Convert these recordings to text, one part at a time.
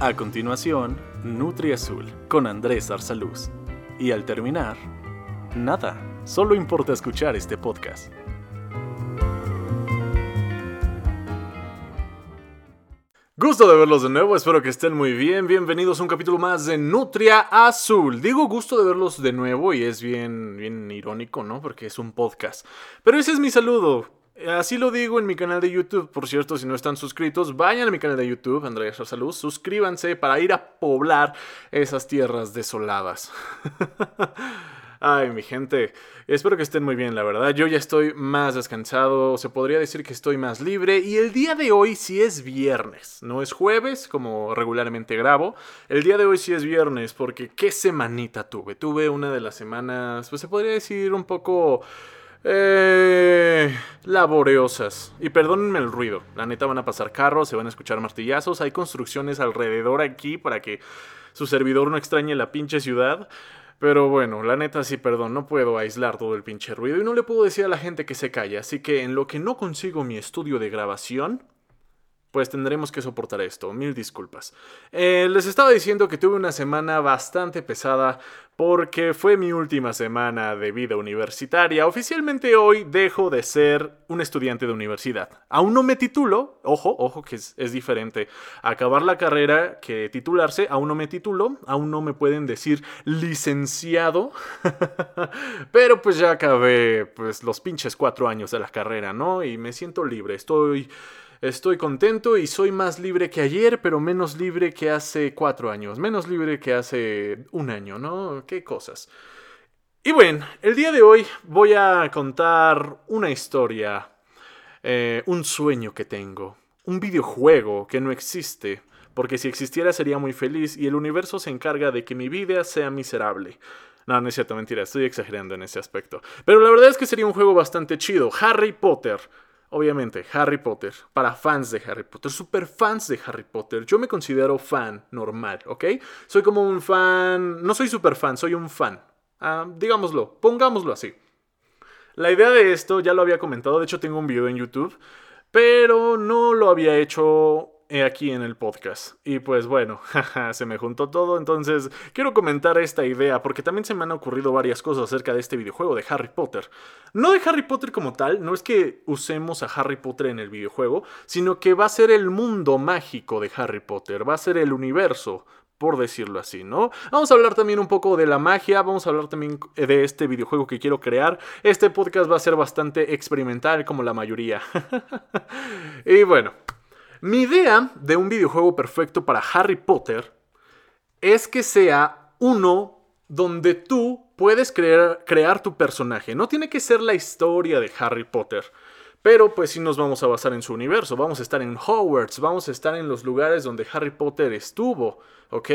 A continuación, Nutri Azul con Andrés Arsaluz. Y al terminar, nada, solo importa escuchar este podcast. Gusto de verlos de nuevo, espero que estén muy bien. Bienvenidos a un capítulo más de Nutria Azul. Digo gusto de verlos de nuevo y es bien, bien irónico, ¿no? Porque es un podcast. Pero ese es mi saludo. Así lo digo en mi canal de YouTube. Por cierto, si no están suscritos, vayan a mi canal de YouTube, Andrea Salud. Suscríbanse para ir a poblar esas tierras desoladas. Ay, mi gente, espero que estén muy bien, la verdad. Yo ya estoy más descansado, se podría decir que estoy más libre. Y el día de hoy sí es viernes, no es jueves como regularmente grabo. El día de hoy sí es viernes porque qué semanita tuve. Tuve una de las semanas, pues se podría decir un poco... Eh, laboriosas. Y perdónenme el ruido. La neta van a pasar carros, se van a escuchar martillazos. Hay construcciones alrededor aquí para que su servidor no extrañe la pinche ciudad. Pero bueno, la neta sí, perdón, no puedo aislar todo el pinche ruido y no le puedo decir a la gente que se calle, así que en lo que no consigo mi estudio de grabación, pues tendremos que soportar esto. Mil disculpas. Eh, les estaba diciendo que tuve una semana bastante pesada porque fue mi última semana de vida universitaria. Oficialmente hoy dejo de ser un estudiante de universidad. Aún no me titulo, ojo, ojo que es, es diferente acabar la carrera que titularse. Aún no me titulo, aún no me pueden decir licenciado. Pero pues ya acabé pues los pinches cuatro años de la carrera, ¿no? Y me siento libre. Estoy Estoy contento y soy más libre que ayer, pero menos libre que hace cuatro años, menos libre que hace un año, ¿no? Qué cosas. Y bueno, el día de hoy voy a contar una historia, eh, un sueño que tengo, un videojuego que no existe, porque si existiera sería muy feliz y el universo se encarga de que mi vida sea miserable. No, no es cierto, mentira, estoy exagerando en ese aspecto. Pero la verdad es que sería un juego bastante chido. Harry Potter. Obviamente, Harry Potter, para fans de Harry Potter, super fans de Harry Potter. Yo me considero fan normal, ¿ok? Soy como un fan, no soy super fan, soy un fan. Ah, digámoslo, pongámoslo así. La idea de esto ya lo había comentado, de hecho tengo un video en YouTube, pero no lo había hecho aquí en el podcast. Y pues bueno, se me juntó todo, entonces quiero comentar esta idea porque también se me han ocurrido varias cosas acerca de este videojuego de Harry Potter. No de Harry Potter como tal, no es que usemos a Harry Potter en el videojuego, sino que va a ser el mundo mágico de Harry Potter, va a ser el universo por decirlo así, ¿no? Vamos a hablar también un poco de la magia, vamos a hablar también de este videojuego que quiero crear. Este podcast va a ser bastante experimental como la mayoría. y bueno, mi idea de un videojuego perfecto para Harry Potter es que sea uno donde tú puedes crear, tu personaje. No tiene que ser la historia de Harry Potter. Pero pues sí nos vamos a basar en su universo. Vamos a estar en Hogwarts, vamos a estar en los lugares donde Harry Potter estuvo, ¿ok?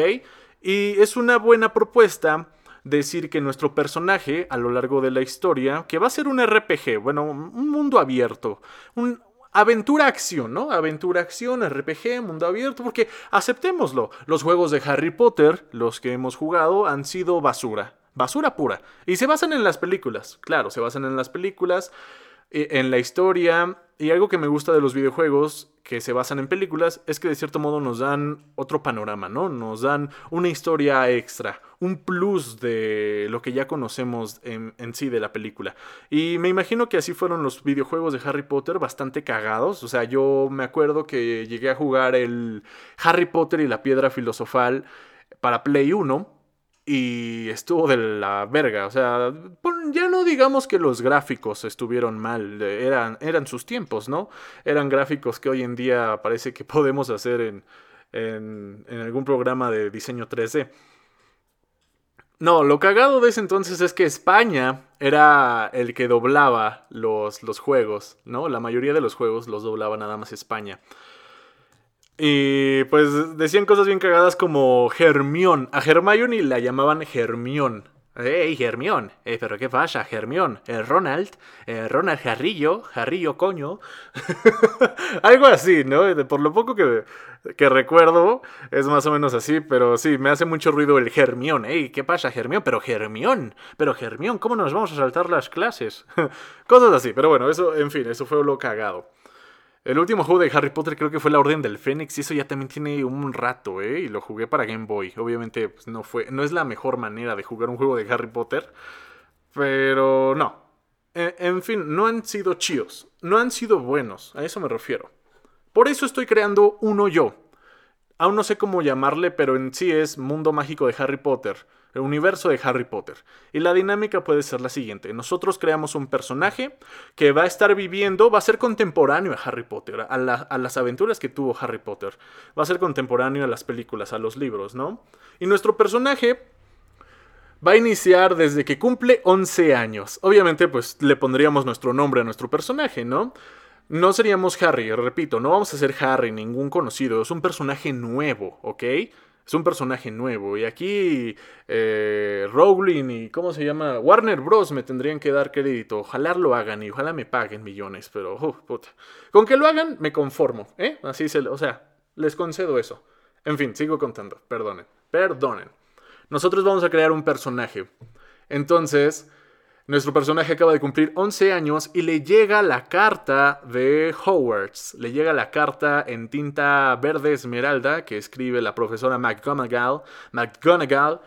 Y es una buena propuesta decir que nuestro personaje a lo largo de la historia, que va a ser un RPG, bueno, un mundo abierto, un, aventura-acción, ¿no? Aventura-acción, RPG, mundo abierto, porque aceptémoslo, los juegos de Harry Potter, los que hemos jugado, han sido basura, basura pura. Y se basan en las películas, claro, se basan en las películas, en la historia, y algo que me gusta de los videojuegos que se basan en películas es que de cierto modo nos dan otro panorama, ¿no? Nos dan una historia extra, un plus de lo que ya conocemos en, sí de la película. Y me imagino que así fueron los videojuegos de Harry Potter, bastante cagados. O sea, yo me acuerdo que llegué a jugar el Harry Potter y la piedra filosofal para Play 1 y estuvo de la verga. O sea, ya no digamos que los gráficos estuvieron mal, eran, eran sus tiempos, ¿no? Eran gráficos que hoy en día parece que podemos hacer en, en, algún programa de diseño 3D. No, lo cagado de ese entonces es que España era el que doblaba los, los juegos, ¿no? La mayoría de los juegos los doblaba nada más España. Y pues decían cosas bien cagadas como Germión. A Hermione la llamaban Germión. ¡Ey, Germión! Eh, ¿Pero qué pasa, Germión? Eh, Ronald, eh, Ronald Jarrillo, Jarrillo coño. Algo así, ¿no? Por lo poco que, que, recuerdo, es más o menos así, pero sí, me hace mucho ruido el Germión. ¡Ey, qué pasa, Germión! Pero Germión, pero Germión, ¿cómo nos vamos a saltar las clases? Cosas así, pero bueno, eso, en fin, eso fue lo cagado. El último juego de Harry Potter creo que fue La Orden del Fénix y eso ya también tiene un rato, ¿eh? Y lo jugué para Game Boy. Obviamente pues, no, fue, no es la mejor manera de jugar un juego de Harry Potter, pero no. E, en fin, no han sido chidos, no han sido buenos, a eso me refiero. Por eso estoy creando uno yo. Aún no sé cómo llamarle, pero en sí es Mundo Mágico de Harry Potter el universo de Harry Potter. Y la dinámica puede ser la siguiente. Nosotros creamos un personaje que va a estar viviendo, va a ser contemporáneo a Harry Potter, a, las aventuras que tuvo Harry Potter. Va a ser contemporáneo a las películas, a los libros, ¿no? Y nuestro personaje va a iniciar desde que cumple 11 años. Obviamente, pues le pondríamos nuestro nombre a nuestro personaje, ¿no? No seríamos Harry, repito, no vamos a ser Harry, ningún conocido, es un personaje nuevo, ¿ok? Es un personaje nuevo. Y aquí eh, Rowling y ¿cómo se llama? Warner Bros. me tendrían que dar crédito. Ojalá lo hagan y ojalá me paguen millones. Pero, puta. Con que lo hagan, me conformo. ¿eh? Así se, o sea, les concedo eso. En fin, sigo contando. Perdonen. Perdonen. Nosotros vamos a crear un personaje. Entonces, nuestro personaje acaba de cumplir 11 años y le llega la carta de Hogwarts. Le llega la carta en tinta verde esmeralda que escribe la profesora McGonagall, McGonagall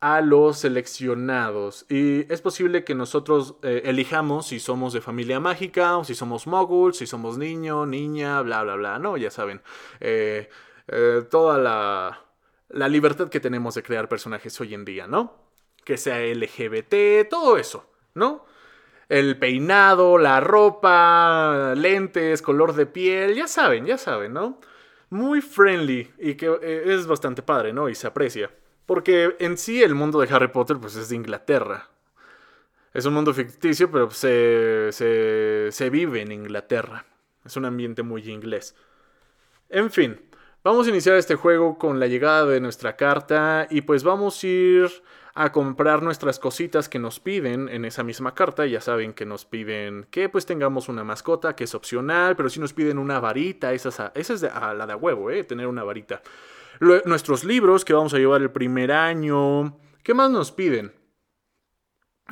a los seleccionados. Y es posible que nosotros eh, elijamos si somos de familia mágica o si somos moguls, si somos niño, niña, bla, bla, bla. No, ya saben. Eh, eh, toda la, la libertad que tenemos de crear personajes hoy en día, ¿no? Que sea LGBT, todo eso. ¿No? El peinado, la ropa, lentes, color de piel, ya saben, ya saben, ¿no? Muy friendly y que eh, es bastante padre, ¿no? Y se aprecia. Porque en sí el mundo de Harry Potter pues es de Inglaterra. Es un mundo ficticio, pero se, se, se vive en Inglaterra. Es un ambiente muy inglés. En fin, vamos a iniciar este juego con la llegada de nuestra carta y pues vamos a ir a comprar nuestras cositas que nos piden en esa misma carta. Ya saben que nos piden que pues tengamos una mascota, que es opcional, pero si nos piden una varita, esa es, es de, la de huevo, ¿eh? tener una varita. nuestros libros que vamos a llevar el primer año. ¿Qué más nos piden?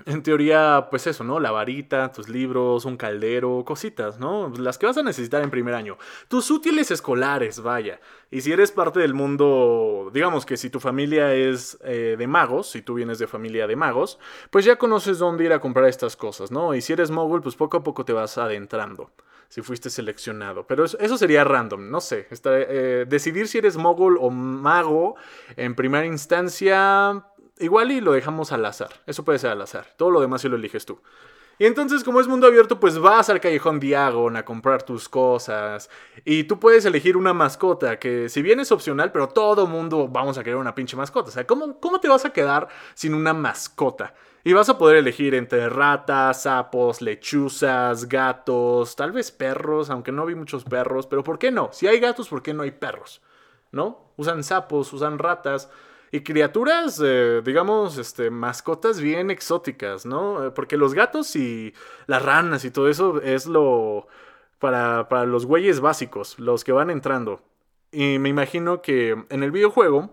En teoría, pues eso, ¿no? La varita, tus libros, un caldero, cositas, ¿no? Las que vas a necesitar en primer año. Tus útiles escolares, vaya. Y si eres parte del mundo, digamos que si tu familia es eh, de magos, si tú vienes de familia de magos, pues ya conoces dónde ir a comprar estas cosas, ¿no? Y si eres mogul, pues poco a poco te vas adentrando si fuiste seleccionado. Pero eso, sería random, no sé. Eh, decidir si eres mogul o mago en primera instancia, Igual y lo dejamos al azar. Eso puede ser al azar. Todo lo demás sí lo eliges tú. Y entonces, como es mundo abierto, pues vas al callejón Diagon a comprar tus cosas. Y tú puedes elegir una mascota que, si bien es opcional, pero todo mundo vamos a querer una pinche mascota. O sea, ¿cómo, ¿cómo te vas a quedar sin una mascota? Y vas a poder elegir entre ratas, sapos, lechuzas, gatos, tal vez perros, aunque no vi muchos perros, pero ¿por qué no? Si hay gatos, ¿por qué no hay perros? ¿No? Usan sapos, usan ratas. Y criaturas, eh, digamos, este, mascotas bien exóticas, ¿no? Eh, porque los gatos y las ranas y todo eso es lo... Para, para los güeyes básicos, los que van entrando. Y me imagino que en el videojuego,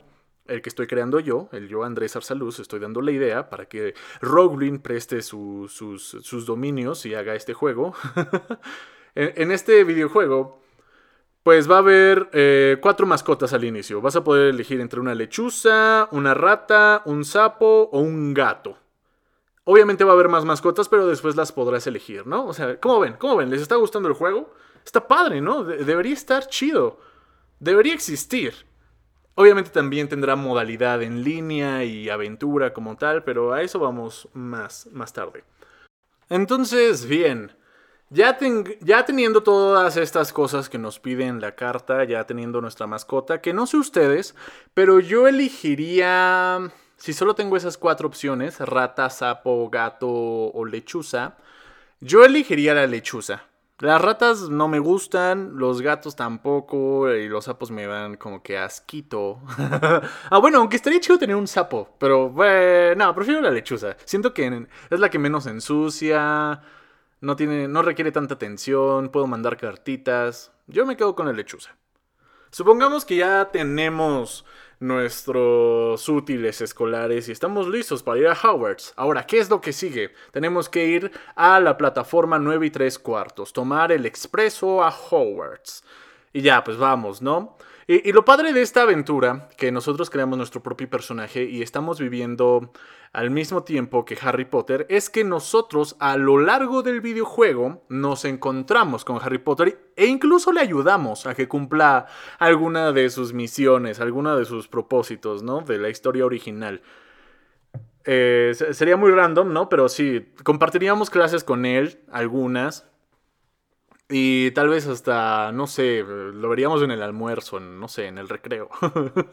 el que estoy creando yo, el yo Andrés Arsaluz, estoy dando la idea para que Roglin preste sus, sus, dominios y haga este juego. en, este videojuego pues va a haber eh, cuatro mascotas al inicio. Vas a poder elegir entre una lechuza, una rata, un sapo o un gato. Obviamente va a haber más mascotas, pero después las podrás elegir, ¿no? O sea, ¿cómo ven? ¿Cómo ven? ¿Les está gustando el juego? Está padre, ¿no? debería estar chido. Debería existir. Obviamente también tendrá modalidad en línea y aventura como tal, pero a eso vamos más, más tarde. Entonces, bien. Ya, ya, teniendo todas estas cosas que nos piden la carta, ya teniendo nuestra mascota, que no sé ustedes, pero yo elegiría, si solo tengo esas cuatro opciones, rata, sapo, gato o lechuza, yo elegiría la lechuza. Las ratas no me gustan, los gatos tampoco, y los sapos me van como que asquito. ah, bueno, aunque estaría chido tener un sapo, pero bueno, no, prefiero la lechuza. Siento que es la que menos ensucia, no, tiene, no requiere tanta atención, puedo mandar cartitas. Yo me quedo con la lechuza. Supongamos que ya tenemos nuestros útiles escolares y estamos listos para ir a Howard's. Ahora, ¿qué es lo que sigue? Tenemos que ir a la plataforma 9 y 3 cuartos, tomar el expreso a Howard's. Y ya, pues vamos, ¿no? Y, lo padre de esta aventura, que nosotros creamos nuestro propio personaje y estamos viviendo al mismo tiempo que Harry Potter, es que nosotros a lo largo del videojuego nos encontramos con Harry Potter e incluso le ayudamos a que cumpla alguna de sus misiones, alguna de sus propósitos, ¿no? De la historia original. Eh, sería muy random, ¿no? Pero sí, compartiríamos clases con él, algunas, y tal vez hasta, no sé, lo veríamos en el almuerzo, no sé, en el recreo.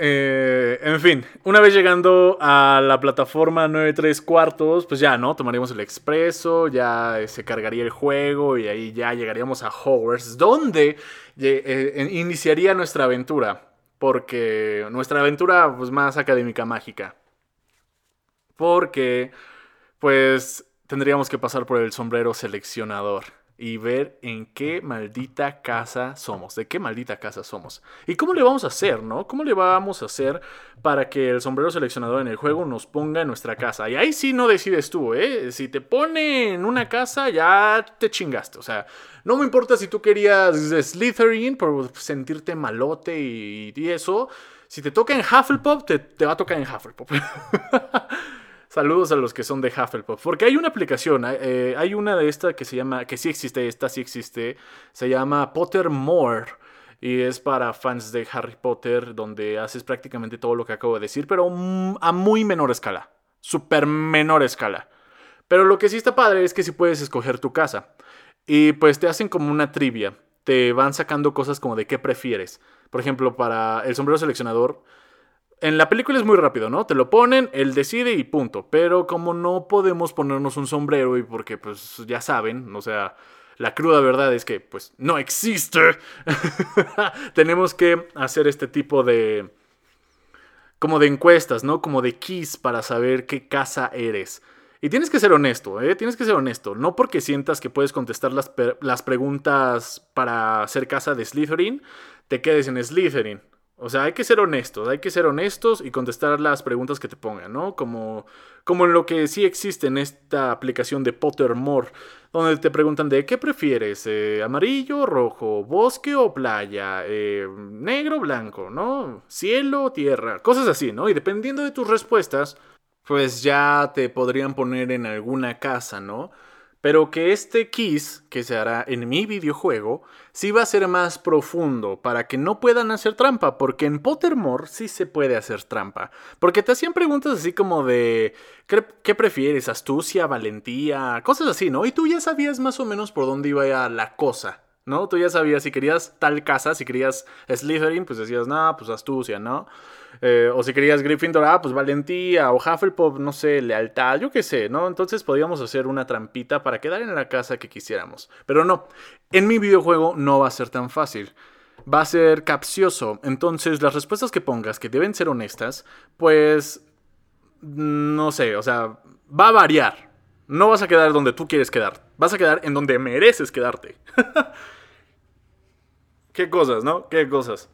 Eh, en fin, una vez llegando a la plataforma 93 cuartos, pues ya, ¿no? Tomaríamos el expreso, ya se cargaría el juego y ahí ya llegaríamos a Hogwarts, donde eh, iniciaría nuestra aventura. Porque nuestra aventura, pues más académica mágica. Porque, pues, tendríamos que pasar por el sombrero seleccionador y ver en qué maldita casa somos, de qué maldita casa somos. ¿Y cómo le vamos a hacer, no? ¿Cómo le vamos a hacer para que el sombrero seleccionador en el juego nos ponga en nuestra casa? Y ahí sí no decides tú, ¿eh? Si te pone en una casa, ya te chingaste. O sea, no me importa si tú querías Slytherin por sentirte malote y, eso. Si te toca en Hufflepuff, te, te va a tocar en Hufflepuff. Saludos a los que son de Hufflepuff. Porque hay una aplicación, eh, hay una de estas que se llama, que sí existe, esta sí existe, se llama Pottermore. Y es para fans de Harry Potter, donde haces prácticamente todo lo que acabo de decir, pero a muy menor escala. Super menor escala. Pero lo que sí está padre es que sí puedes escoger tu casa. Y pues te hacen como una trivia. Te van sacando cosas como de qué prefieres. Por ejemplo, para el sombrero seleccionador, en la película es muy rápido, ¿no? Te lo ponen, él decide y punto. Pero como no podemos ponernos un sombrero y porque pues ya saben, o sea, la cruda verdad es que pues no existe. Tenemos que hacer este tipo de como de encuestas, ¿no? Como de keys para saber qué casa eres. Y tienes que ser honesto, ¿eh? Tienes que ser honesto. No porque sientas que puedes contestar las, las preguntas para ser casa de Slytherin, te quedes en Slytherin. O sea, hay que ser honestos, hay que ser honestos y contestar las preguntas que te pongan, ¿no? Como, como en lo que sí existe en esta aplicación de Pottermore, donde te preguntan de qué prefieres, eh, amarillo, rojo, bosque o playa, eh, negro, blanco, ¿no? Cielo, tierra, cosas así, ¿no? Y dependiendo de tus respuestas, pues ya te podrían poner en alguna casa, ¿no? Pero que este kiss que se hará en mi videojuego sí va a ser más profundo para que no puedan hacer trampa, porque en Pottermore sí se puede hacer trampa. Porque te hacían preguntas así como de ¿qué, prefieres? ¿Astucia? ¿Valentía? Cosas así, ¿no? Y tú ya sabías más o menos por dónde iba la cosa. ¿no? Tú ya sabías si querías tal casa, si querías Slytherin, pues decías, no, pues astucia, ¿no? Eh, o si querías Gryffindor, ah, pues valentía, o Hufflepuff, no sé, lealtad, yo qué sé, ¿no? Entonces podíamos hacer una trampita para quedar en la casa que quisiéramos. Pero no, en mi videojuego no va a ser tan fácil. Va a ser capcioso. Entonces las respuestas que pongas, que deben ser honestas, pues... No sé, o sea, va a variar. No vas a quedar donde tú quieres quedar. Vas a quedar en donde mereces quedarte. Qué cosas, ¿no? Qué cosas.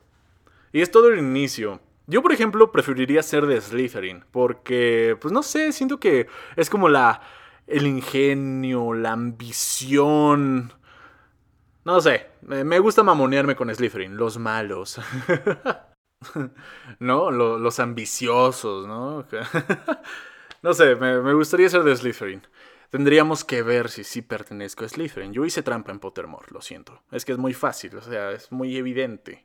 Y es todo el inicio. Yo, por ejemplo, preferiría ser de Slytherin. Porque, pues no sé, siento que es como la. el ingenio, la ambición. No sé, me gusta mamonearme con Slytherin, los malos. ¿No? Los, ambiciosos, ¿no? no sé, me, me, gustaría ser de Slytherin. Tendríamos que ver si sí pertenezco a Slytherin. Yo hice trampa en Pottermore, lo siento. Es que es muy fácil, o sea, es muy evidente.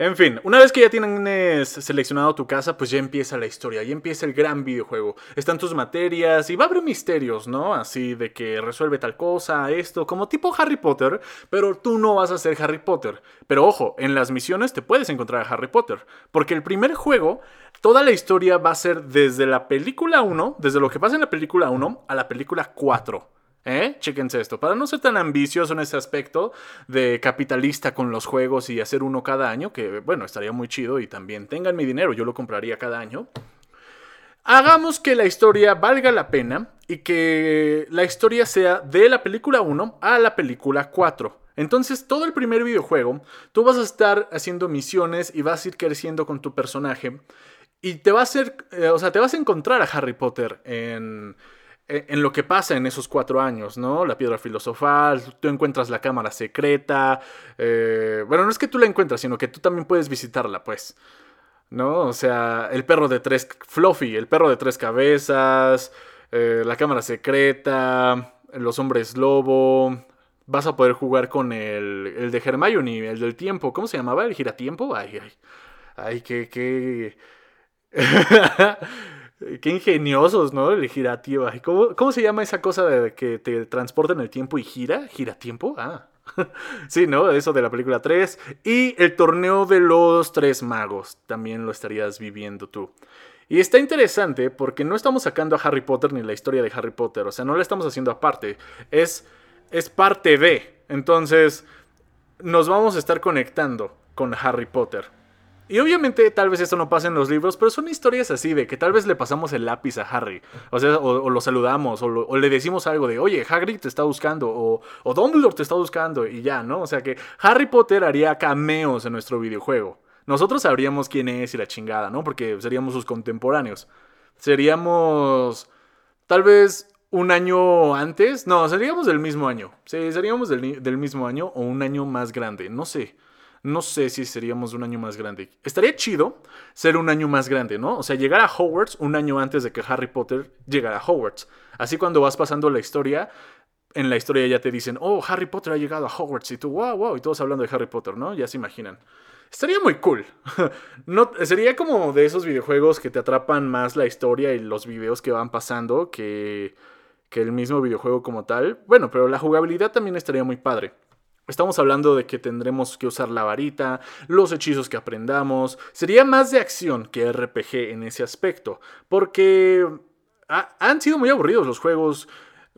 En fin, una vez que ya tienes seleccionado tu casa, pues ya empieza la historia, ya empieza el gran videojuego. Están tus materias y va a haber misterios, ¿no? Así de que resuelve tal cosa, esto, como tipo Harry Potter, pero tú no vas a ser Harry Potter. Pero ojo, en las misiones te puedes encontrar a Harry Potter, porque el primer juego, toda la historia va a ser desde la película 1, desde lo que pasa en la película 1 a la película 4. ¿Eh? Chéquense esto. Para no ser tan ambicioso en ese aspecto de capitalista con los juegos y hacer uno cada año, que bueno, estaría muy chido y también tengan mi dinero, yo lo compraría cada año. Hagamos que la historia valga la pena y que la historia sea de la película 1 a la película 4. Entonces, todo el primer videojuego, tú vas a estar haciendo misiones y vas a ir creciendo con tu personaje. Y te va a hacer, eh, o sea, te vas a encontrar a Harry Potter en, en lo que pasa en esos cuatro años, ¿no? La piedra filosofal, tú encuentras la cámara secreta. Eh, bueno, no es que tú la encuentras, sino que tú también puedes visitarla, pues. ¿No? O sea, el perro de tres. Fluffy, el perro de tres cabezas. Eh, la cámara secreta. Los hombres lobo. Vas a poder jugar con el, el de Hermione, el del tiempo. ¿Cómo se llamaba? ¿El giratiempo? Ay, ay. Ay, qué. qué... Qué ingeniosos, ¿no? El girativo. ¿Cómo, ¿Cómo se llama esa cosa de que te transporta en el tiempo y gira? ¿Giratiempo? Ah. sí, ¿no? Eso de la película 3. Y el torneo de los tres magos. También lo estarías viviendo tú. Y está interesante porque no estamos sacando a Harry Potter ni la historia de Harry Potter. O sea, no la estamos haciendo aparte. Es, es parte de. Entonces, nos vamos a estar conectando con Harry Potter. Y obviamente tal vez esto no pasa en los libros, pero son historias así de que tal vez le pasamos el lápiz a Harry. O sea, o, lo saludamos, o, le decimos algo de, oye, Hagrid te está buscando, o, o Dumbledore te está buscando, y ya, ¿no? O sea que Harry Potter haría cameos en nuestro videojuego. Nosotros sabríamos quién es y la chingada, ¿no? Porque seríamos sus contemporáneos. Seríamos tal vez un año antes. No, seríamos del mismo año. Sí, seríamos del, del mismo año o un año más grande. No sé no sé si seríamos un año más grande. Estaría chido ser un año más grande, ¿no? O sea, llegar a Hogwarts un año antes de que Harry Potter llegara a Hogwarts. Así cuando vas pasando la historia, en la historia ya te dicen, oh, Harry Potter ha llegado a Hogwarts. Y tú, wow, wow, y todos hablando de Harry Potter, ¿no? Ya se imaginan. Estaría muy cool. no, sería como de esos videojuegos que te atrapan más la historia y los videos que van pasando que, que el mismo videojuego como tal. Bueno, pero la jugabilidad también estaría muy padre. Estamos hablando de que tendremos que usar la varita, los hechizos que aprendamos. Sería más de acción que RPG en ese aspecto, porque han sido muy aburridos los juegos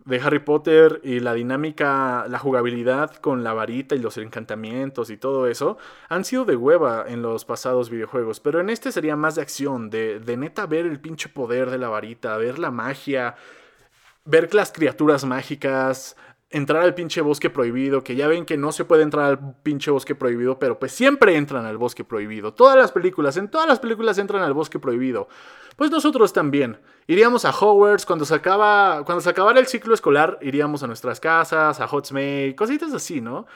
de Harry Potter y la dinámica, la jugabilidad con la varita y los encantamientos y todo eso han sido de hueva en los pasados videojuegos, pero en este sería más de acción, de, de neta ver el pinche poder de la varita, ver la magia, ver las criaturas mágicas, entrar al pinche bosque prohibido, que ya ven que no se puede entrar al pinche bosque prohibido, pero pues siempre entran al bosque prohibido. Todas las películas, en todas las películas entran al bosque prohibido. Pues nosotros también. Iríamos a Hogwarts cuando se, acaba, cuando se acabara el ciclo escolar, iríamos a nuestras casas, a Hotsmeade, cositas así, ¿no?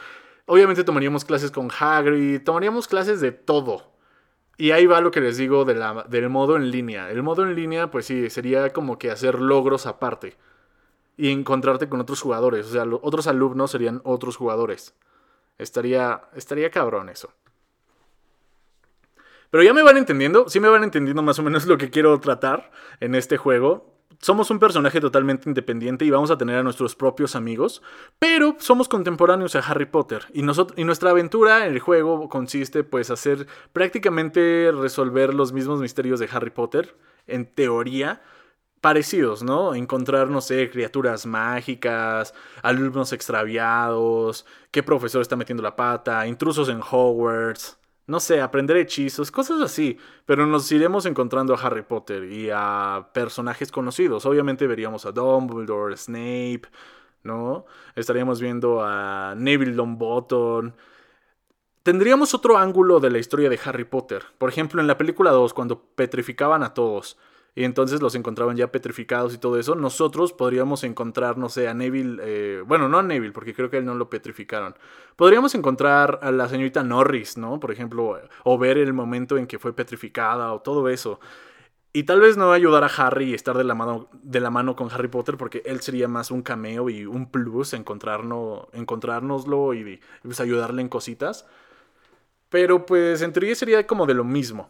Obviamente tomaríamos clases con Hagrid, tomaríamos clases de todo. Y ahí va lo que les digo del modo en línea. El modo en línea, pues sí, sería como que hacer logros aparte y encontrarte con otros jugadores. O sea, otros alumnos serían otros jugadores. Estaría, estaría cabrón eso. Pero ya me van entendiendo, sí me van entendiendo más o menos lo que quiero tratar en este juego. Somos un personaje totalmente independiente y vamos a tener a nuestros propios amigos, pero somos contemporáneos a Harry Potter y, y nuestra aventura en el juego consiste pues hacer prácticamente resolver los mismos misterios de Harry Potter, en teoría, parecidos, ¿no? Encontrar, no sé, criaturas mágicas, alumnos extraviados, qué profesor está metiendo la pata, intrusos en Hogwarts, no sé, aprender hechizos, cosas así. Pero nos iremos encontrando a Harry Potter y a personajes conocidos. Obviamente veríamos a Dumbledore, Snape, ¿no? Estaríamos viendo a Neville Longbottom. Tendríamos otro ángulo de la historia de Harry Potter. Por ejemplo, en la película 2, cuando petrificaban a todos y entonces los encontraban ya petrificados y todo eso, nosotros podríamos encontrar, no sé, a Neville, eh, bueno, no a Neville, porque creo que él no lo petrificaron. Podríamos encontrar a la señorita Norris, ¿no? Por ejemplo, o ver el momento en que fue petrificada o todo eso. Y tal vez no ayudar a Harry y estar de la, mano, de la mano con Harry Potter porque él sería más un cameo y un plus encontrárnoslo y pues, ayudarle en cositas. Pero pues en teoría sería como de lo mismo,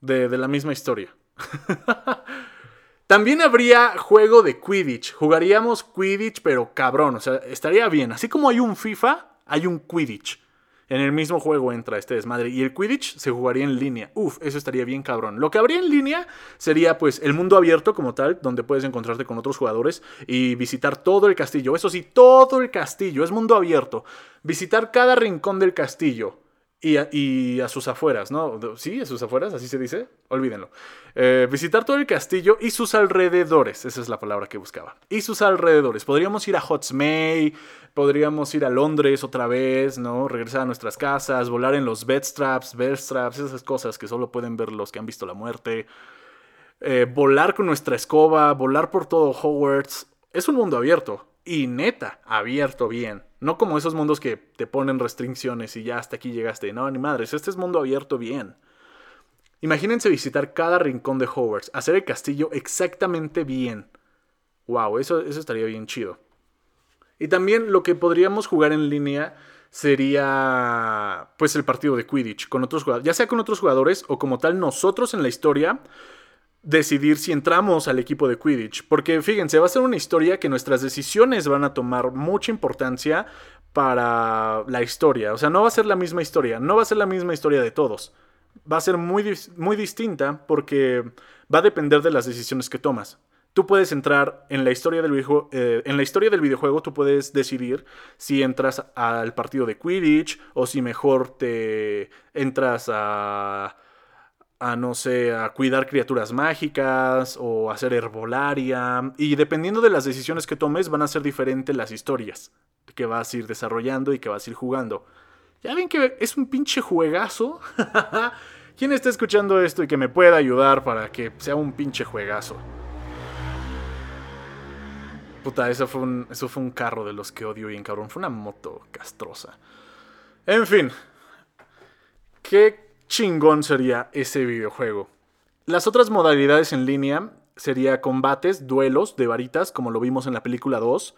de la misma historia. También habría juego de Quidditch. Jugaríamos Quidditch, pero cabrón. O sea, estaría bien. Así como hay un FIFA, hay un Quidditch. En el mismo juego entra este desmadre. Y el Quidditch se jugaría en línea. Uf, eso estaría bien cabrón. Lo que habría en línea sería pues el mundo abierto como tal, donde puedes encontrarte con otros jugadores y visitar todo el castillo. Eso sí, todo el castillo es mundo abierto. Visitar cada rincón del castillo y a, sus afueras, ¿no? Sí, a sus afueras, así se dice. Olvídenlo. Eh, visitar todo el castillo y sus alrededores. Esa es la palabra que buscaba. Y sus alrededores. Podríamos ir a Hotsmay, podríamos ir a Londres otra vez, ¿no? Regresar a nuestras casas, volar en los bedstraps, bedstraps, esas cosas que solo pueden ver los que han visto la muerte. Eh, volar con nuestra escoba, volar por todo Hogwarts. Es un mundo abierto. Y neta, abierto bien. No como esos mundos que te ponen restricciones y ya hasta aquí llegaste. No, ni madres, este es mundo abierto bien. Imagínense visitar cada rincón de Hogwarts, hacer el castillo exactamente bien. Wow, eso, eso estaría bien chido. Y también lo que podríamos jugar en línea sería pues el partido de Quidditch con otros jugadores, ya sea con otros jugadores o como tal nosotros en la historia decidir si entramos al equipo de Quidditch. Porque fíjense, va a ser una historia que nuestras decisiones van a tomar mucha importancia para la historia. O sea, no va a ser la misma historia, no va a ser la misma historia de todos. Va a ser muy, muy distinta porque va a depender de las decisiones que tomas. Tú puedes entrar en la historia del videojuego, eh, en la historia del videojuego tú puedes decidir si entras al partido de Quidditch o si mejor te entras a a no sé, a cuidar criaturas mágicas o hacer herbolaria. Y dependiendo de las decisiones que tomes, van a ser diferentes las historias que vas a ir desarrollando y que vas a ir jugando. Ya ven que es un pinche juegazo. ¿Quién está escuchando esto y que me pueda ayudar para que sea un pinche juegazo? Puta, eso fue un, eso fue un carro de los que odio bien cabrón. Fue una moto castrosa. En fin. ¿Qué chingón sería ese videojuego. Las otras modalidades en línea sería combates, duelos de varitas, como lo vimos en la película 2,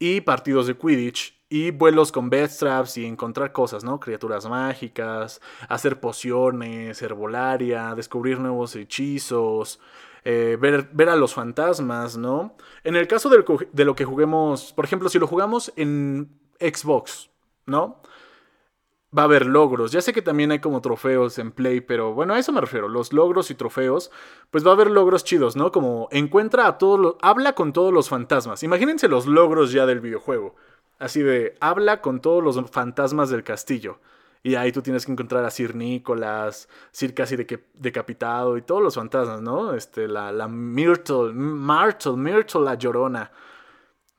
y partidos de Quidditch, y vuelos con bedstraps y encontrar cosas, ¿no? Criaturas mágicas, hacer pociones, herbolaria, descubrir nuevos hechizos, eh, ver, ver, a los fantasmas, ¿no? En el caso de lo que juguemos, por ejemplo, si lo jugamos en Xbox, ¿no? Va a haber logros. Ya sé que también hay como trofeos en Play, pero bueno, a eso me refiero. Los logros y trofeos, pues va a haber logros chidos, ¿no? Como encuentra a todos los... Habla con todos los fantasmas. Imagínense los logros ya del videojuego. Así de, habla con todos los fantasmas del castillo. Y ahí tú tienes que encontrar a Sir Nicholas, Sir casi de decapitado y todos los fantasmas, ¿no? Este, la, la Myrtle, Myrtle, Myrtle la llorona.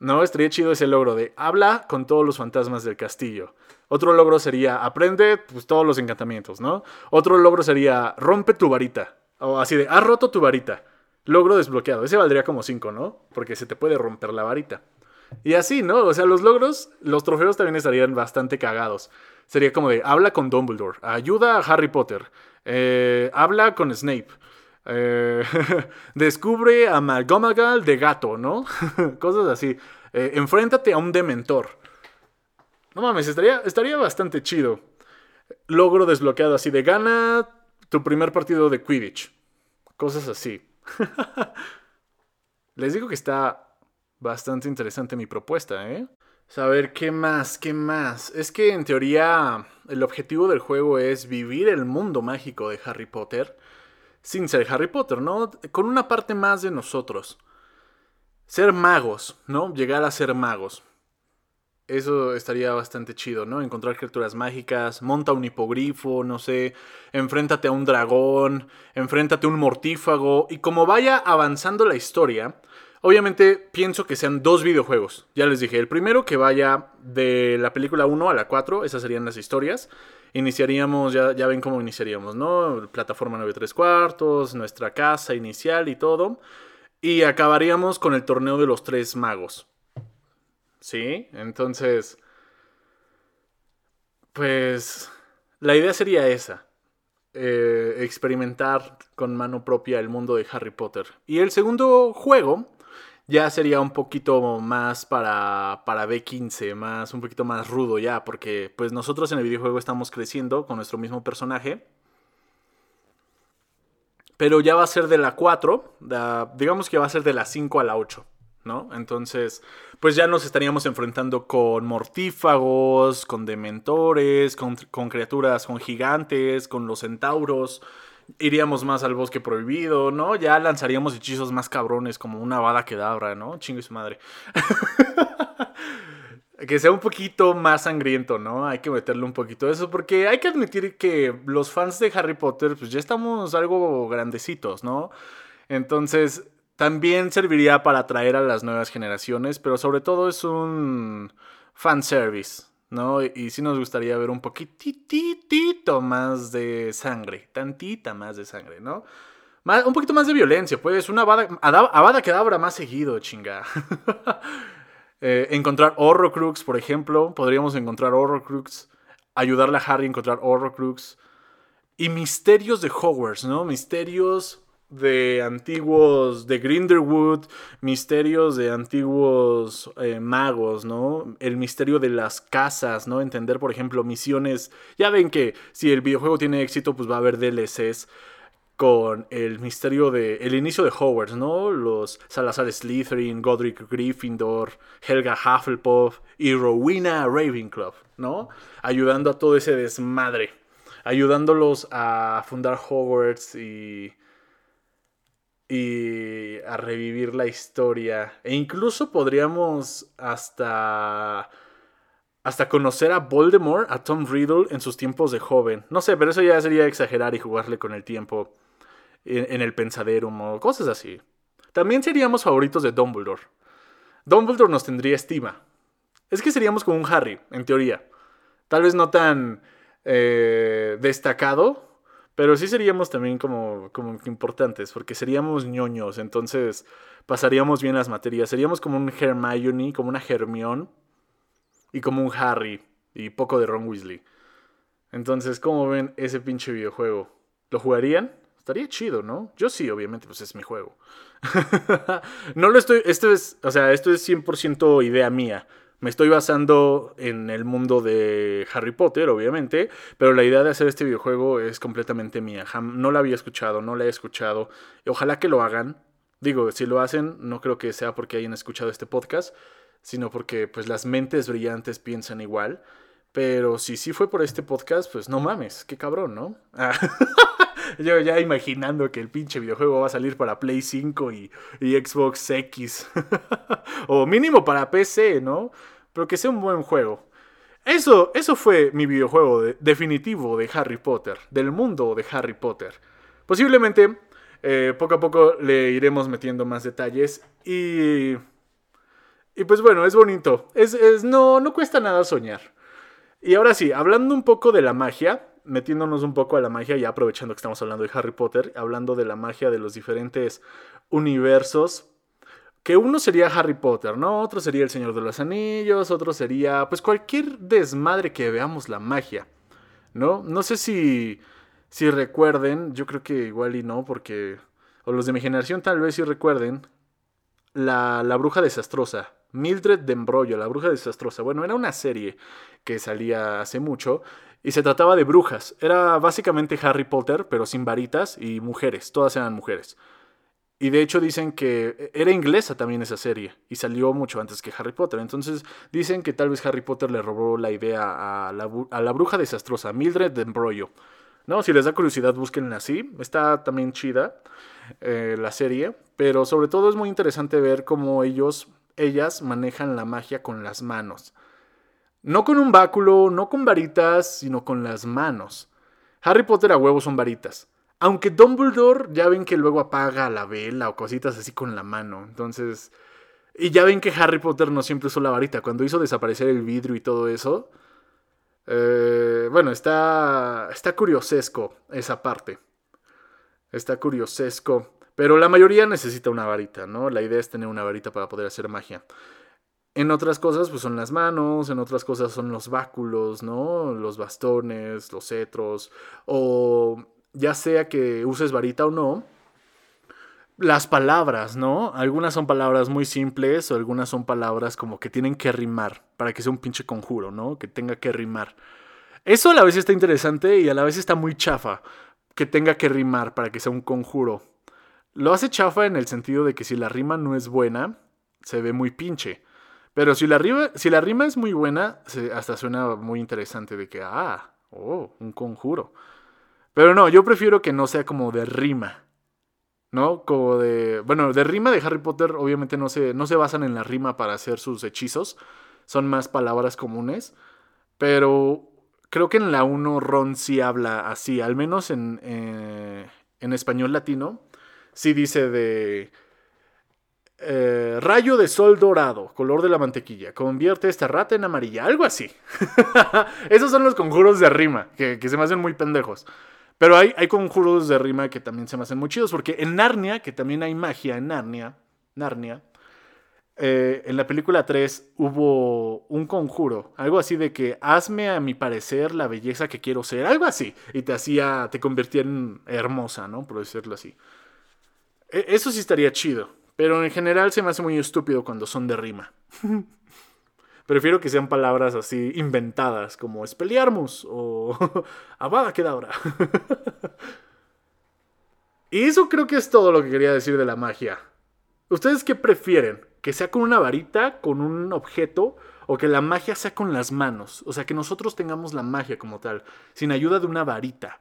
No, estaría chido ese logro de habla con todos los fantasmas del castillo. Otro logro sería aprende pues, todos los encantamientos, ¿no? Otro logro sería rompe tu varita. O así de, has roto tu varita. Logro desbloqueado. Ese valdría como 5, ¿no? Porque se te puede romper la varita. Y así, ¿no? O sea, los logros, los trofeos también estarían bastante cagados. Sería como de, habla con Dumbledore, ayuda a Harry Potter, eh, habla con Snape, eh, descubre a McGonagall de gato, ¿no? Cosas así. Eh, enfréntate a un dementor. No mames, estaría, estaría bastante chido. Logro desbloqueado así de gana tu primer partido de Quidditch. Cosas así. Les digo que está bastante interesante mi propuesta, ¿eh? Saber qué más, qué más. Es que en teoría el objetivo del juego es vivir el mundo mágico de Harry Potter sin ser Harry Potter, ¿no? Con una parte más de nosotros. Ser magos, ¿no? Llegar a ser magos. Eso estaría bastante chido, ¿no? Encontrar criaturas mágicas, monta un hipogrifo, no sé, enfréntate a un dragón, enfréntate a un mortífago, y como vaya avanzando la historia, obviamente pienso que sean dos videojuegos. Ya les dije, el primero que vaya de la película 1 a la 4, esas serían las historias. Iniciaríamos, ya, ya ven cómo iniciaríamos, ¿no? Plataforma 9 3 cuartos, nuestra casa inicial y todo. Y acabaríamos con el torneo de los tres magos. ¿Sí? Entonces, pues la idea sería esa. Eh, experimentar con mano propia el mundo de Harry Potter. Y el segundo juego ya sería un poquito más para, para B15, más, un poquito más rudo ya, porque pues nosotros en el videojuego estamos creciendo con nuestro mismo personaje. Pero ya va a ser de la 4, digamos que va a ser de la 5 a la 8. ¿No? Entonces, pues ya nos estaríamos enfrentando con mortífagos, con dementores, con, criaturas, con gigantes, con los centauros. Iríamos más al bosque prohibido, ¿no? Ya lanzaríamos hechizos más cabrones como una bada quedabra, ¿no? Chingue su madre. que sea un poquito más sangriento, ¿no? Hay que meterle un poquito de eso, porque hay que admitir que los fans de Harry Potter, pues ya estamos algo grandecitos, ¿no? Entonces, también serviría para atraer a las nuevas generaciones, pero sobre todo es un fanservice, ¿no? Y sí nos gustaría ver un poquitito más de sangre, tantita más de sangre, ¿no? un poquito más de violencia, pues, una Avada Kedavra más seguido, chinga. Eh, encontrar Horrocrux, por ejemplo. Podríamos encontrar Horrocrux. Ayudarle a Harry a encontrar Horrocrux. Y misterios de Hogwarts, ¿no? Misterios de antiguos, de Grindelwood, misterios de antiguos eh, magos, ¿no? El misterio de las casas, ¿no? Entender, por ejemplo, misiones. Ya ven que si el videojuego tiene éxito, pues va a haber DLCs con el misterio de el inicio de Hogwarts, ¿no? Los Salazar Slytherin, Godric Gryffindor, Helga Hufflepuff y Rowena Ravenclaw, ¿no? Ayudando a todo ese desmadre, ayudándolos a fundar Hogwarts y y a revivir la historia e incluso podríamos hasta hasta conocer a Voldemort, a Tom Riddle en sus tiempos de joven. No sé, pero eso ya sería exagerar y jugarle con el tiempo en, el pensadero o cosas así. También seríamos favoritos de Dumbledore. Dumbledore nos tendría estima. Es que seríamos como un Harry, en teoría. Tal vez no tan eh, destacado, pero sí seríamos también como, como importantes, porque seríamos ñoños, entonces pasaríamos bien las materias. Seríamos como un Hermione, como una Hermione, y como un Harry, y poco de Ron Weasley. Entonces, ¿cómo ven ese pinche videojuego? ¿Lo jugarían? Estaría chido, ¿no? Yo sí, obviamente, pues es mi juego. no lo estoy, esto es, o sea, esto es 100% idea mía. Me estoy basando en el mundo de Harry Potter, obviamente, pero la idea de hacer este videojuego es completamente mía. No la había escuchado, no la he escuchado. Ojalá que lo hagan. Digo, si lo hacen, no creo que sea porque hayan escuchado este podcast, sino porque pues las mentes brillantes piensan igual. Pero si sí fue por este podcast, pues no mames, qué cabrón, ¿no? Yo ya imaginando que el pinche videojuego va a salir para Play 5 y, Xbox X. o mínimo para PC, ¿no? Pero que sea un buen juego. Eso, eso fue mi videojuego definitivo de Harry Potter, del mundo de Harry Potter. Posiblemente eh, poco a poco le iremos metiendo más detalles y... Y pues bueno, es bonito. Es, es, no, no cuesta nada soñar. Y ahora sí, hablando un poco de la magia, metiéndonos un poco a la magia, y aprovechando que estamos hablando de Harry Potter, hablando de la magia de los diferentes universos, que uno sería Harry Potter, ¿no? Otro sería El Señor de los Anillos, otro sería, pues cualquier desmadre que veamos la magia, ¿no? No sé si, si recuerden, yo creo que igual y no, porque, o los de mi generación tal vez sí recuerden, la, la bruja desastrosa, Mildred de Embrollo, la bruja desastrosa. Bueno, era una serie que salía hace mucho y se trataba de brujas. Era básicamente Harry Potter, pero sin varitas y mujeres, todas eran mujeres. Y de hecho dicen que era inglesa también esa serie y salió mucho antes que Harry Potter. Entonces dicen que tal vez Harry Potter le robó la idea a la, bruja desastrosa, Mildred de Embrollo. No, si les da curiosidad, búsquenla así. Está también chida eh, la serie, pero sobre todo es muy interesante ver cómo ellos ellas manejan la magia con las manos. No con un báculo, no con varitas, sino con las manos. Harry Potter a huevos son varitas. Aunque Dumbledore ya ven que luego apaga la vela o cositas así con la mano. Entonces. Y ya ven que Harry Potter no siempre usó la varita. Cuando hizo desaparecer el vidrio y todo eso. Eh, bueno, está. Está curiosesco esa parte. Está curiosesco. Pero la mayoría necesita una varita, ¿no? La idea es tener una varita para poder hacer magia. En otras cosas, pues son las manos, en otras cosas son los báculos, ¿no? Los bastones, los cetros, o ya sea que uses varita o no, las palabras, ¿no? Algunas son palabras muy simples o algunas son palabras como que tienen que rimar para que sea un pinche conjuro, ¿no? Que tenga que rimar. Eso a la vez está interesante y a la vez está muy chafa, que tenga que rimar para que sea un conjuro. Lo hace chafa en el sentido de que si la rima no es buena, se ve muy pinche. Pero si la rima, si la rima es muy buena, hasta suena muy interesante de que, ah, oh, un conjuro. Pero no, yo prefiero que no sea como de rima. ¿No? Como de. Bueno, de rima de Harry Potter, obviamente no se, no se basan en la rima para hacer sus hechizos, son más palabras comunes. Pero creo que en la 1 Ron sí habla así, al menos en, eh, en español latino, sí dice de eh, rayo de sol dorado, color de la mantequilla, convierte esta rata en amarilla, algo así. Esos son los conjuros de rima, que, se me hacen muy pendejos. Pero hay, conjuros de rima que también se me hacen muy chidos, porque en Narnia, que también hay magia en Narnia, Narnia, eh, en la película 3 hubo un conjuro, algo así de que hazme a mi parecer la belleza que quiero ser, algo así, y te hacía, te convertía en hermosa, ¿no? Por decirlo así. E, eso sí estaría chido. Pero en general se me hace muy estúpido cuando son de rima. Prefiero que sean palabras así inventadas, como espelearmos o Avada Kedavra. y eso creo que es todo lo que quería decir de la magia. ¿Ustedes qué prefieren? ¿Que sea con una varita, con un objeto, o que la magia sea con las manos? O sea, que nosotros tengamos la magia como tal, sin ayuda de una varita.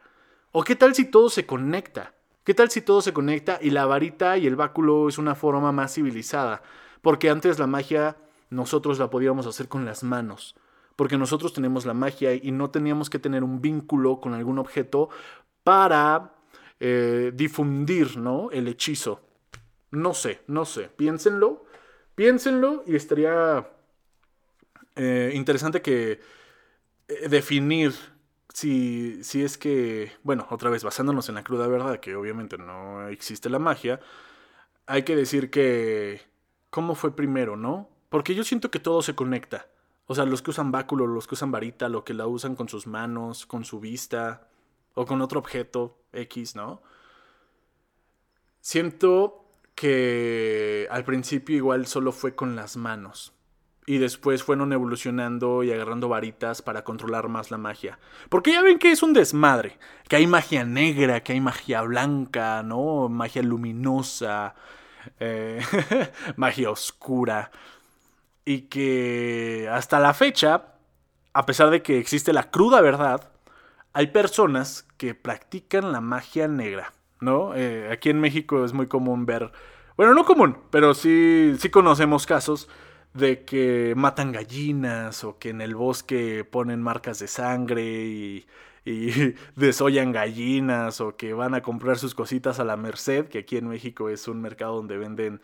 ¿O qué tal si todo se conecta? ¿Qué tal si todo se conecta y la varita y el báculo es una forma más civilizada? Porque antes la magia nosotros la podíamos hacer con las manos. Porque nosotros tenemos la magia y no teníamos que tener un vínculo con algún objeto para eh, difundir ¿no? el hechizo. No sé, no sé. Piénsenlo. Piénsenlo y estaría eh, interesante que eh, definir si, si es que, bueno, otra vez basándonos en la cruda verdad, que obviamente no existe la magia, hay que decir que, ¿cómo fue primero, no? Porque yo siento que todo se conecta. O sea, los que usan báculo, los que usan varita, lo que la usan con sus manos, con su vista, o con otro objeto X, ¿no? Siento que al principio igual solo fue con las manos y después fueron evolucionando y agarrando varitas para controlar más la magia. Porque ya ven que es un desmadre, que hay magia negra, que hay magia blanca, ¿no? Magia luminosa, eh, magia oscura. Y que hasta la fecha, a pesar de que existe la cruda verdad, hay personas que practican la magia negra, ¿no? Eh, aquí en México es muy común ver, bueno, no común, pero sí, sí conocemos casos de que matan gallinas o que en el bosque ponen marcas de sangre y, y desollan gallinas o que van a comprar sus cositas a la Merced, que aquí en México es un mercado donde venden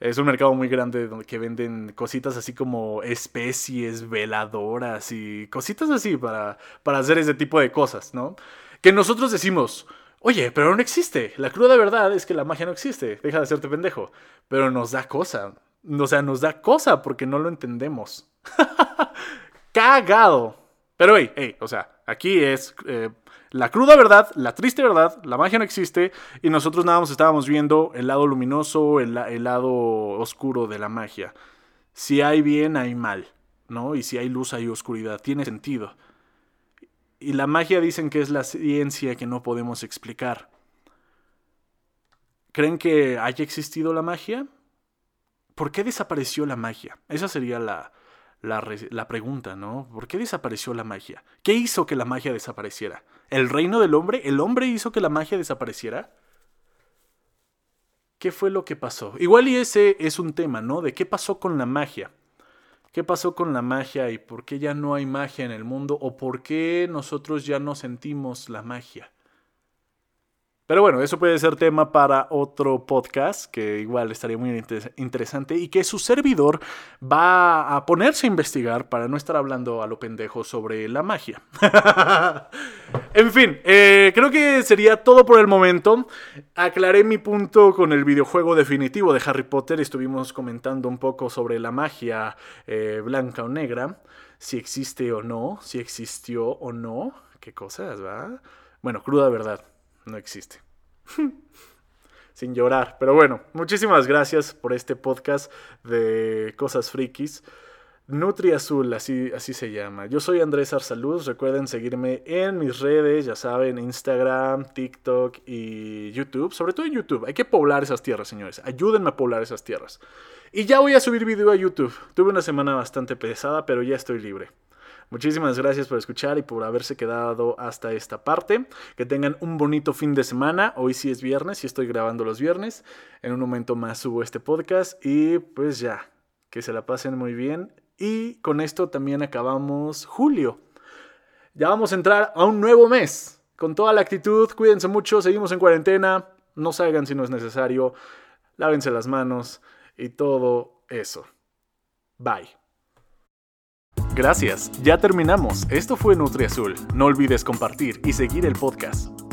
es un mercado muy grande donde que venden cositas así como especies, veladoras y cositas así para, para hacer ese tipo de cosas, ¿no? Que nosotros decimos, oye, pero no existe. La cruda verdad es que la magia no existe. Deja de hacerte pendejo. Pero nos da cosa o sea, nos da cosa porque no lo entendemos. Cagado. Pero, hey, hey, o sea, aquí es eh, la cruda verdad, la triste verdad, la magia no existe y nosotros nada más estábamos viendo el lado luminoso, el, el lado oscuro de la magia. Si hay bien, hay mal, ¿no? Y si hay luz, hay oscuridad. Tiene sentido. Y la magia dicen que es la ciencia que no podemos explicar. ¿Creen que haya existido la magia? ¿Por qué desapareció la magia? Esa sería la, la, pregunta, ¿no? ¿Por qué desapareció la magia? ¿Qué hizo que la magia desapareciera? ¿El reino del hombre? ¿El hombre hizo que la magia desapareciera? ¿Qué fue lo que pasó? Igual y ese es un tema, ¿no? De qué pasó con la magia. ¿Qué pasó con la magia y por qué ya no hay magia en el mundo o por qué nosotros ya no sentimos la magia? Pero bueno, eso puede ser tema para otro podcast que igual estaría muy interesante y que su servidor va a ponerse a investigar para no estar hablando a lo pendejo sobre la magia. en fin, eh, creo que sería todo por el momento. Aclaré mi punto con el videojuego definitivo de Harry Potter. Estuvimos comentando un poco sobre la magia eh, blanca o negra, si existe o no, si existió o no. ¿Qué cosas, va? Bueno, cruda verdad no existe. Sin llorar. Pero bueno, muchísimas gracias por este podcast de cosas frikis. Nutri Azul, así, así se llama. Yo soy Andrés Arsaluz. Recuerden seguirme en mis redes, ya saben, Instagram, TikTok y YouTube. Sobre todo en YouTube. Hay que poblar esas tierras, señores. Ayúdenme a poblar esas tierras. Y ya voy a subir video a YouTube. Tuve una semana bastante pesada, pero ya estoy libre. Muchísimas gracias por escuchar y por haberse quedado hasta esta parte. Que tengan un bonito fin de semana. Hoy sí es viernes y estoy grabando los viernes. En un momento más subo este podcast y pues ya, que se la pasen muy bien Y con esto también acabamos julio. Ya vamos a entrar a un nuevo mes. Con toda la actitud, cuídense mucho, seguimos en cuarentena, no salgan si no es necesario, lávense las manos y todo eso. Bye. Gracias, ya terminamos. Esto fue Nutri Azul. No olvides compartir y seguir el podcast.